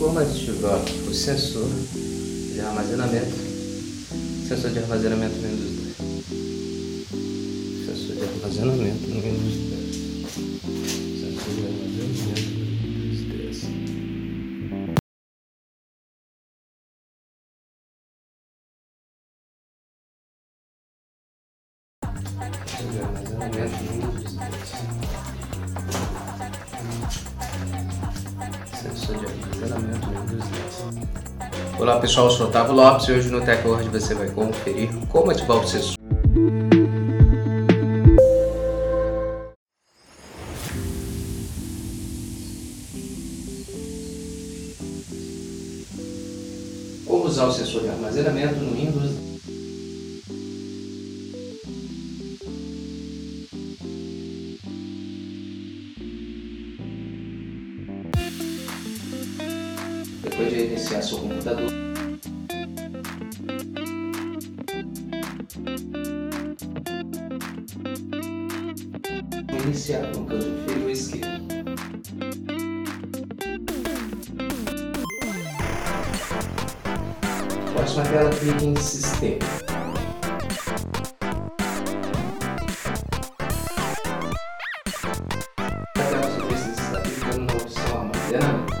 como ativar o sensor de armazenamento, sensor de armazenamento no Windows 10. Sensor de armazenamento no Windows 10. Sensor de armazenamento no Windows 10. Sensor de armazenamento no Windows 10. Sensor de armazenamento no Windows 10. Olá pessoal, eu sou Otávio Lopes e hoje no TechWord você vai conferir como ativar o sensor. Como usar o sensor de armazenamento no Windows Depois de iniciar seu computador, iniciar no canto inferior esquerdo. Próxima tela, clique em Sistema. Você precisa estar clicando na opção Armazenamento.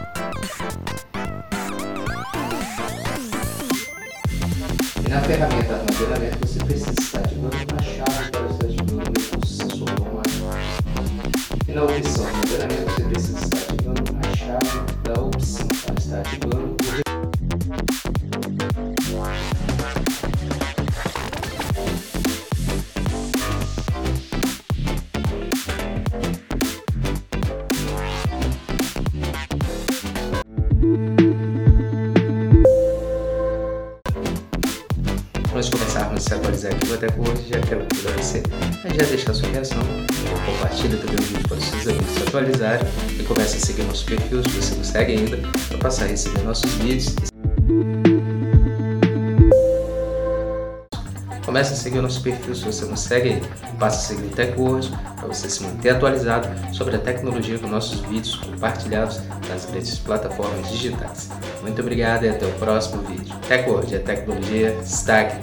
Na ferramenta Armazenamento você precisa estar ativando uma chave para estar ativando o sensor automático. E na opção Armazenamento você precisa estar ativando a chave da opção para estar ativando o nós se atualizar aqui no TechWord, já quero convidar você a já deixar sua reação, compartilha também o vídeo para os seus amigos se atualizarem e comece a seguir nosso perfil se você não segue ainda, para passar a receber nossos vídeos. Comece a seguir o nosso perfil se você não segue ainda. Passe a seguir o TechWord para você se manter atualizado sobre a tecnologia com nossos vídeos compartilhados nas grandes plataformas digitais. Muito obrigado e até o próximo vídeo. TechWord, a tecnologia está.